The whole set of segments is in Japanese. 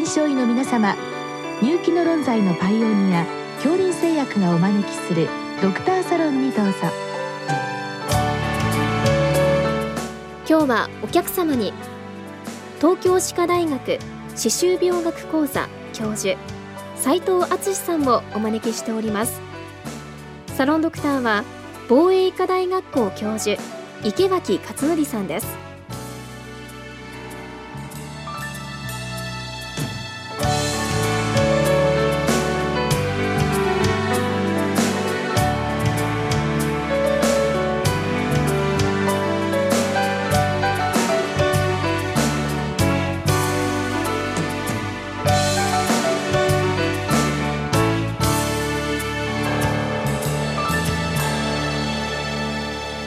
臨床医の皆様入気の論剤のパイオニア恐林製薬がお招きするドクターサロンにどうぞ。今日はお客様に東京歯科大学歯周病学講座教授斉藤敦さんをお招きしております。サロンドクターは防衛医科大学校教授池脇勝則さんです。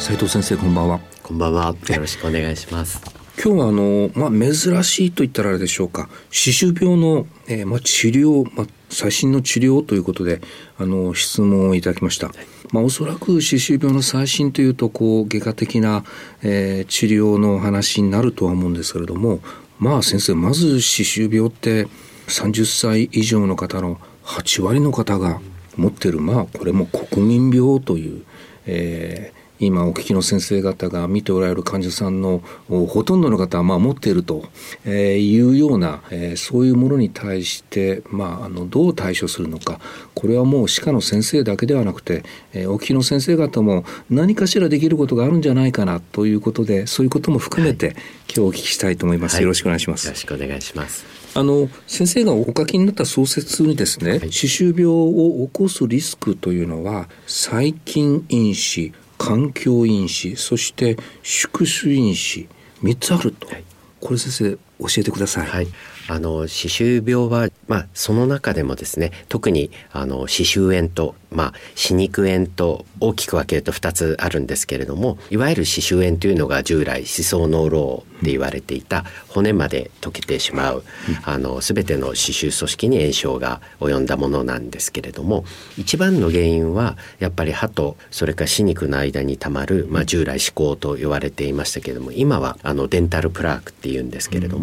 斉藤先生こんばんは。こんばんは。よろしくお願いします。今日はあのまあ珍しいと言ったらあれでしょうか。歯周病の、えー、まあ治療まあ最新の治療ということであの質問をいただきました、まあ、おそらく歯周病の最新というとこう外科的な、えー、治療の話になるとは思うんですけれどもまあ先生まず歯周病って30歳以上の方の8割の方が持ってるまあこれも国民病という、えー、今お聞きの先生方が見ておられる患者さんのほとんどの方はまあ持っているというような、えー、そういうものに対して、まあ、あのどう対処するのかこれはもう歯科の先生だけではなくて、えー、お聞きの先生方も何かしらできることがあるんじゃないかなということでそういうことも含めて、はい、今日お聞きしたいと思います、はい、よろしくお願いします。よろしくお願いします。あの先生がお書きになった創設にですね、歯周病を起こすリスクというのは細菌因子環境因子そして宿主因子3つあると、はい、これ先生教えてください。はいあの歯周病は、まあ、その中でもですね特にあの歯周炎と、まあ、歯肉炎と大きく分けると2つあるんですけれどもいわゆる歯周炎というのが従来歯槽膿漏って言われていた骨まで溶けてしまう、あの全ての歯周組織に炎症が及んだものなんですけれども一番の原因はやっぱり歯とそれから歯肉の間にたまる、まあ、従来歯垢と言われていましたけれども今はあのデンタルプラークっていうんですけれども、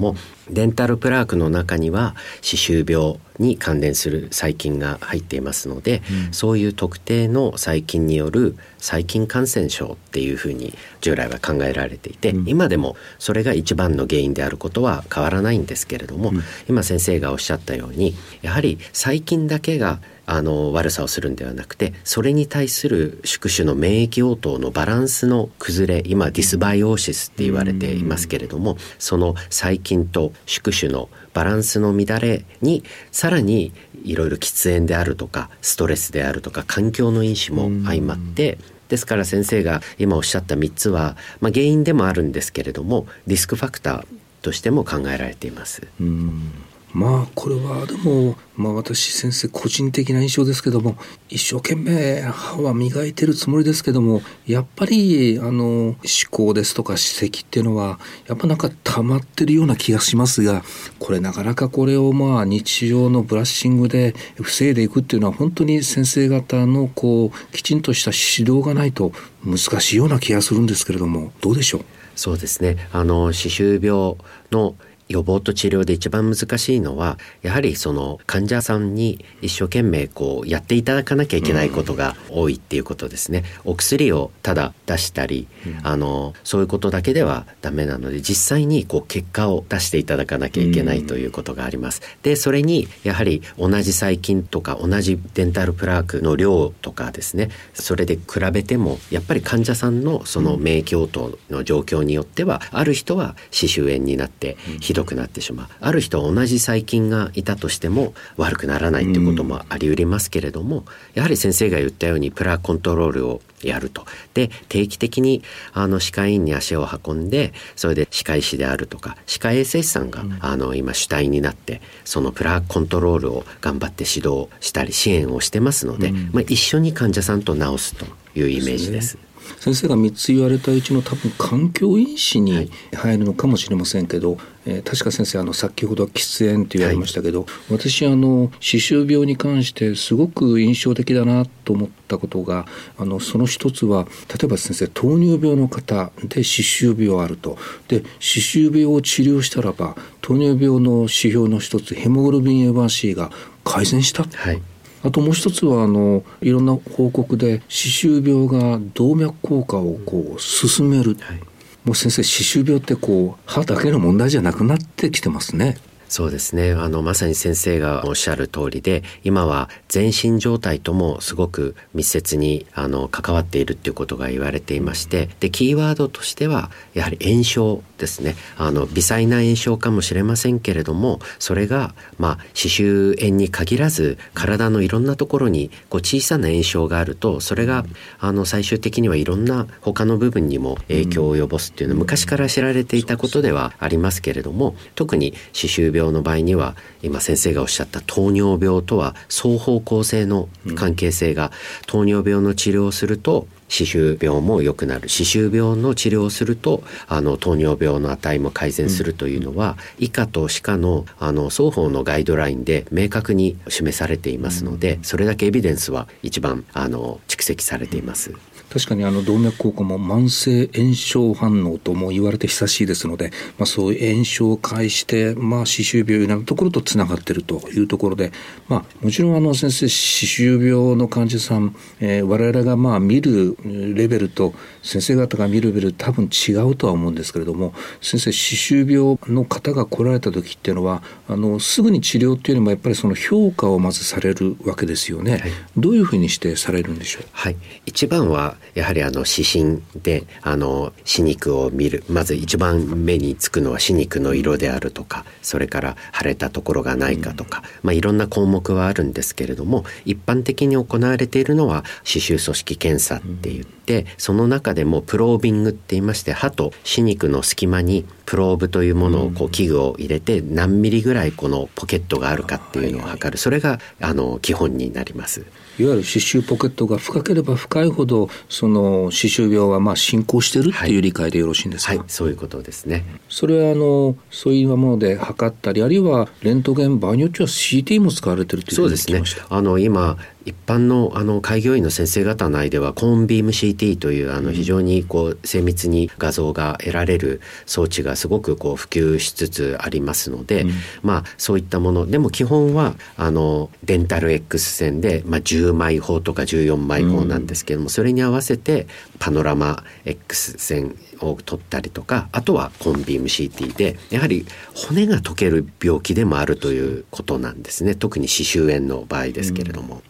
デンタルプラークの中には歯周病に関連する細菌が入っていますので、うん、そういう特定の細菌による細菌感染症っていうふうに従来は考えられていて、うん、今でもそれが一番の原因であることは変わらないんですけれども、うん、今先生がおっしゃったようにやはり細菌だけがあの悪さをするんではなくてそれに対する宿主の免疫応答のバランスの崩れ今ディスバイオーシスって言われていますけれどもその細菌と宿主のバランスの乱れにさらにいろいろ喫煙であるとかストレスであるとか環境の因子も相まってですから先生が今おっしゃった3つは、まあ、原因でもあるんですけれどもリスクファクターとしても考えられています。うんまあこれはでも、まあ、私先生個人的な印象ですけども一生懸命歯は磨いてるつもりですけどもやっぱりあの思考ですとか歯石っていうのはやっぱなんか溜まってるような気がしますがこれなかなかこれをまあ日常のブラッシングで防いでいくっていうのは本当に先生方のこうきちんとした指導がないと難しいような気がするんですけれどもどうでしょう？そうですね。あの歯周病の予防と治療で一番難しいのはやはりその患者さんに一生懸命こうやっていただかなきゃいけないことが多いっていうことですね。お薬をただ出したり、あのそういうことだけではダメなので実際にこう結果を出していただかなきゃいけないということがあります。でそれにやはり同じ細菌とか同じデンタルプラークの量とかですね。それで比べてもやっぱり患者さんのその免疫応答の状況によってはある人は歯周炎になってひどどくなってしまうある人は同じ細菌がいたとしても悪くならないっていうこともありうりますけれども、やはり先生が言ったようにプラーコントロールをやると。で定期的にあの歯科医院に足を運んでそれで歯科医師であるとか歯科衛生士さんが、うん、あの今主体になってそのプラーコントロールを頑張って指導したり支援をしてますので、うん、まあ、一緒に患者さんと治すというイメージです。先生が3つ言われたうちの多分環境因子に入るのかもしれませんけど、えー、確か先生あの先ほど喫煙と言われましたけど、はい、私あの歯周病に関してすごく印象的だなと思ったことがあのその一つは例えば先生糖尿病の方で歯周病あると。で歯周病を治療したらば糖尿病の指標の一つヘモグロビン A1C が改善した、はい、あともう一つはあのいろんな報告で歯周病が動脈硬化をこう進める、はい、もう先生歯周病ってこう歯だけの問題じゃなくなってきてますね。そうですね。あのまさに先生がおっしゃる通りで今は全身状態ともすごく密接にあの関わっているっていうことが言われていましてでキーワードとしてはやはり炎症ですね。あの微細な炎症かもしれませんけれどもそれがまあ歯周炎に限らず体のいろんなところにこう小さな炎症があるとそれがあの最終的にはいろんな他の部分にも影響を及ぼすっていうのは昔から知られていたことではありますけれども特に歯周病病の場合には今先生がおっしゃった糖尿病とは双方向性の関係性が、糖尿病の治療をすると歯周病も良くなる。歯周病の治療をするとあの糖尿病の値も改善するというのは、うん、以下と歯科のあの双方のガイドラインで明確に示されていますので、それだけエビデンスは一番あの蓄積されています。確かにあの動脈硬化も慢性炎症反応とも言われて久しいですので、まあ、そういう炎症を介して、まあ、歯周病なところとつながっているというところで、まあ、もちろんあの先生歯周病の患者さん、えー、我々がまあ見るレベルと先生方が見るレベル多分違うとは思うんですけれども先生歯周病の方が来られた時っていうのはあのすぐに治療っていうのもやっぱりその評価をまずされるわけですよね。はい、どういうふうにしてされるんでしょう、はい、一番はやはりあの指針であの歯肉を見る。まず一番目につくのは歯肉の色であるとかそれから腫れたところがないかとか、うん、まあ、いろんな項目はあるんですけれども一般的に行われているのは歯周組織検査って言って、うん、その中でもプロービングって言いまして歯と歯肉の隙間にプローブというものをこう器具を入れて何ミリぐらいこのポケットがあるかっていうのを測る。それがあの基本になります。いわゆる歯周ポケットが深ければ深いほどその歯周病はまあ進行してるっていう理解でよろしいんですか、はい、はい、そういうことですね。それはあのそういうもので測ったりあるいはレントゲン場合によっては CT も使われてるというそうですね。あの今一般のあの開業医の先生方内ではコーンビーム CT というあの非常にこう精密に画像が得られる装置がすごくこう普及しつつありますので、うん、まあそういったものでも基本はあのデンタル X 線で、まあ、10枚砲とか14枚砲なんですけども、うん、それに合わせてパノラマ X 線を取ったりとかあとはコンビーム CT でやはり骨が溶ける病気でもあるということなんですね。特に歯周炎の場合ですけれども。うん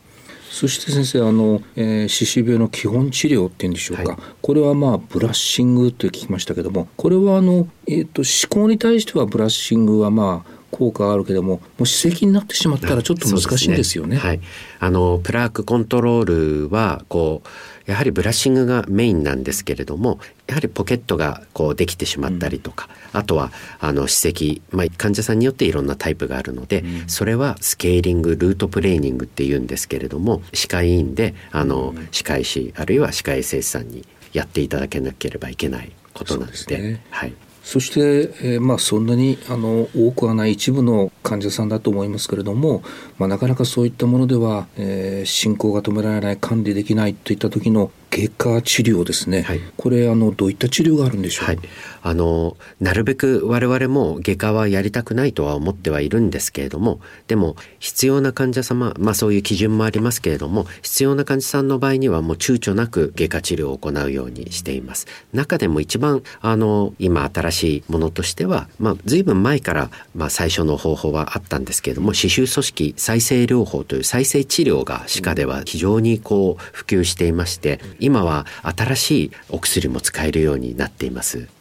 そして先生あの、えー、歯周病の基本治療っていうんでしょうか、はい、これはまあブラッシングと聞きましたけどもこれはあの、えーと、思考に対してはブラッシングはまあ効果があるけどももう歯石になってしまったらちょっと難しいんですよね。ね。はい、あのプラークコントロールはこうやはりブラッシングがメインなんですけれどもやはりポケットがこうできてしまったりとか、うん、あとはあの歯石、まあ、患者さんによっていろんなタイプがあるので、うん、それはスケーリングルートプレーニングっていうんですけれども歯科医院であの、歯科医師あるいは歯科衛生士さんにやっていただけなければいけないことなので。でね、はいそして、えー、まあそんなにあの多くはない一部の患者さんだと思いますけれども、まあ、なかなかそういったものでは、えー、進行が止められない管理できないといった時の外科治療ですね、はい、これあのどういった治療があるんでしょう、はい、あのなるべく我々も外科はやりたくないとは思ってはいるんですけれどもでも必要な患者様まあそういう基準もありますけれども必要な患者さんの場合にはもう躊躇なく外科治療を行うようにしています中でも一番あの今新しいものとしてはまあ随分前から、まあ、最初の方法はあったんですけれども歯周組織再生療法という再生治療が歯科では非常にこう普及していまして今は新しいお薬も使えるようになっています。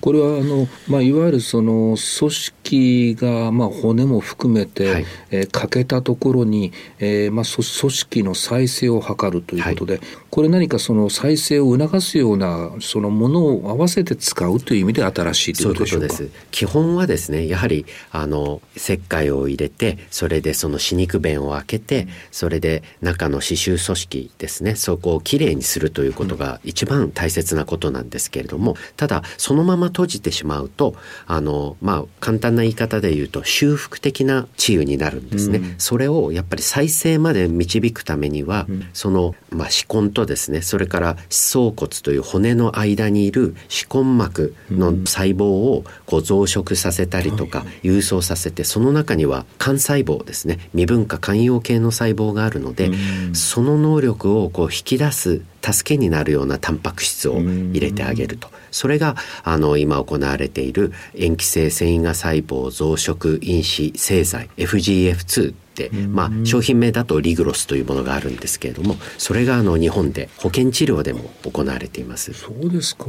これはあの、まあ、いわゆるその組織織が、まあ、骨も含めて、はい、えー、欠けたところに、えーまあ、組織の再生を図るということで、はい、これ何かその再生を促すようなそのものを合わせて使うという意味で新しいということでしょうか？基本はですねやはりあの石灰を入れてそれでその歯肉弁を開けて、うん、それで中の歯周組織ですねそこをきれいにするということが一番大切なことなんですけれどもただそのまま閉じてしまうとあのまあ簡単な言い方で言うと修復的な治癒になるんですね、うん、それをやっぱり再生まで導くためには、うん、その、まあ、歯根とですねそれから歯槽骨という骨の間にいる歯根膜の細胞をこう増殖させたりとか郵送させてその中には幹細胞ですね未分化寛容系の細胞があるので、うん、その能力をこう引き出す助けになるようなタンパク質を入れてあげると。それがあの今行われている塩基性繊維が細胞増殖因子製剤 FGF2 ってまあ、商品名だとリグロスというものがあるんですけれどもそれがあの日本で保険治療でも行われています。そうですか。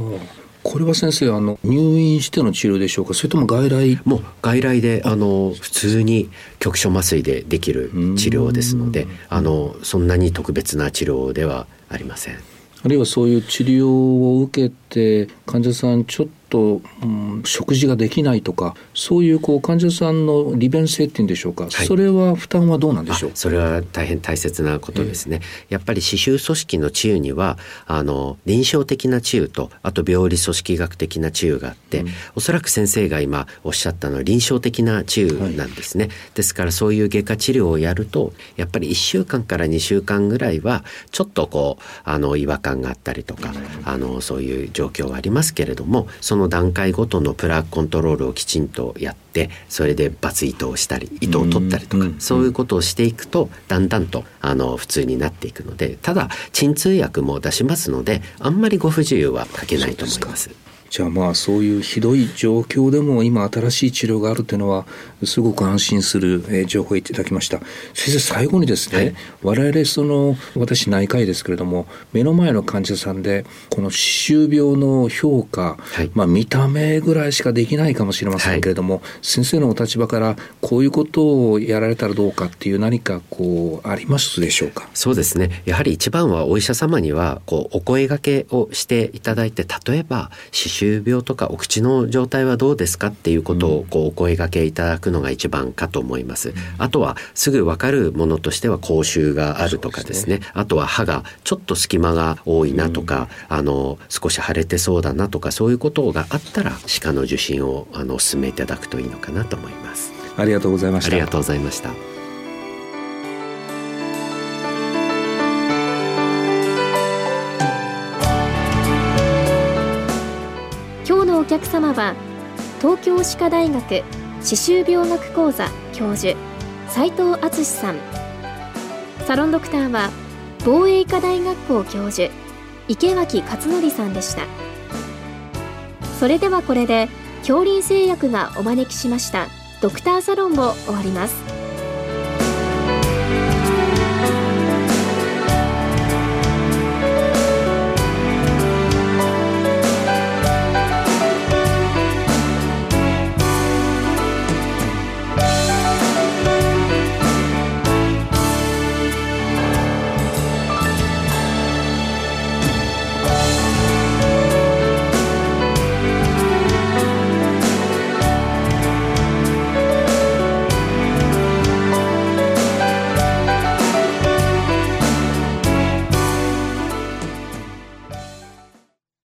これは先生あの入院しての治療でしょうか？それとも外来？もう外来であの普通に局所麻酔でできる治療ですのであのそんなに特別な治療ではありませんあるいはそういう治療を受けて患者さん。ちょっと、うん、食事ができないとかそういうこう患者さんの利便性っていうんでしょうか、はい、それは負担はどうなんでしょう？それは大変大切なことですね、えー、やっぱり歯周組織の治癒にはあの臨床的な治癒とあと病理組織学的な治癒があって、うん、おそらく先生が今おっしゃったのは臨床的な治癒なんですね、はい、ですからそういう外科治療をやるとやっぱり1週間から2週間ぐらいはちょっとこうあの違和感があったりとか、あのそういう状況はありますけれどもその段階ごとのプラークコントロールをきちんとやってそれでバツ糸をしたり糸を取ったりとか、そういうことをしていくとだんだんとあの普通になっていくのでただ鎮痛薬も出しますのであんまりご不自由はかけないと思います。じゃあまあそういうひどい状況でも今新しい治療があるというのはすごく安心する、え情報をいただきました。先生最後にですね、はい、我々その私内科医ですけれども目の前の患者さんでこの歯周病の評価、はい、まあ見た目ぐらいしかできないかもしれませんけれども、はい、先生のお立場からこういうことをやられたらどうかっていう何かこうありますでしょうか？そうですね。やはり一番はお医者様にはこうお声がけをしていただいて例えば歯周病とかお口の状態はどうですかっていうことをこうお声がけいただくのが一番かと思います。あとはすぐわかるものとしては口臭があるとかですね。すねあとは歯がちょっと隙間が多いなとか、あの少し腫れてそうだなとかそういうことがあったら歯科の受診をあの進めいただくといいのかなと思います。ありがとうございました。ありがとうございました。客様は東京歯科大学歯周病学講座教授斉藤敦さん。サロンドクターは防衛医科大学校教授池脇勝則さんでした。それではこれで恐林製薬がお招きしましたドクターサロンを終わります。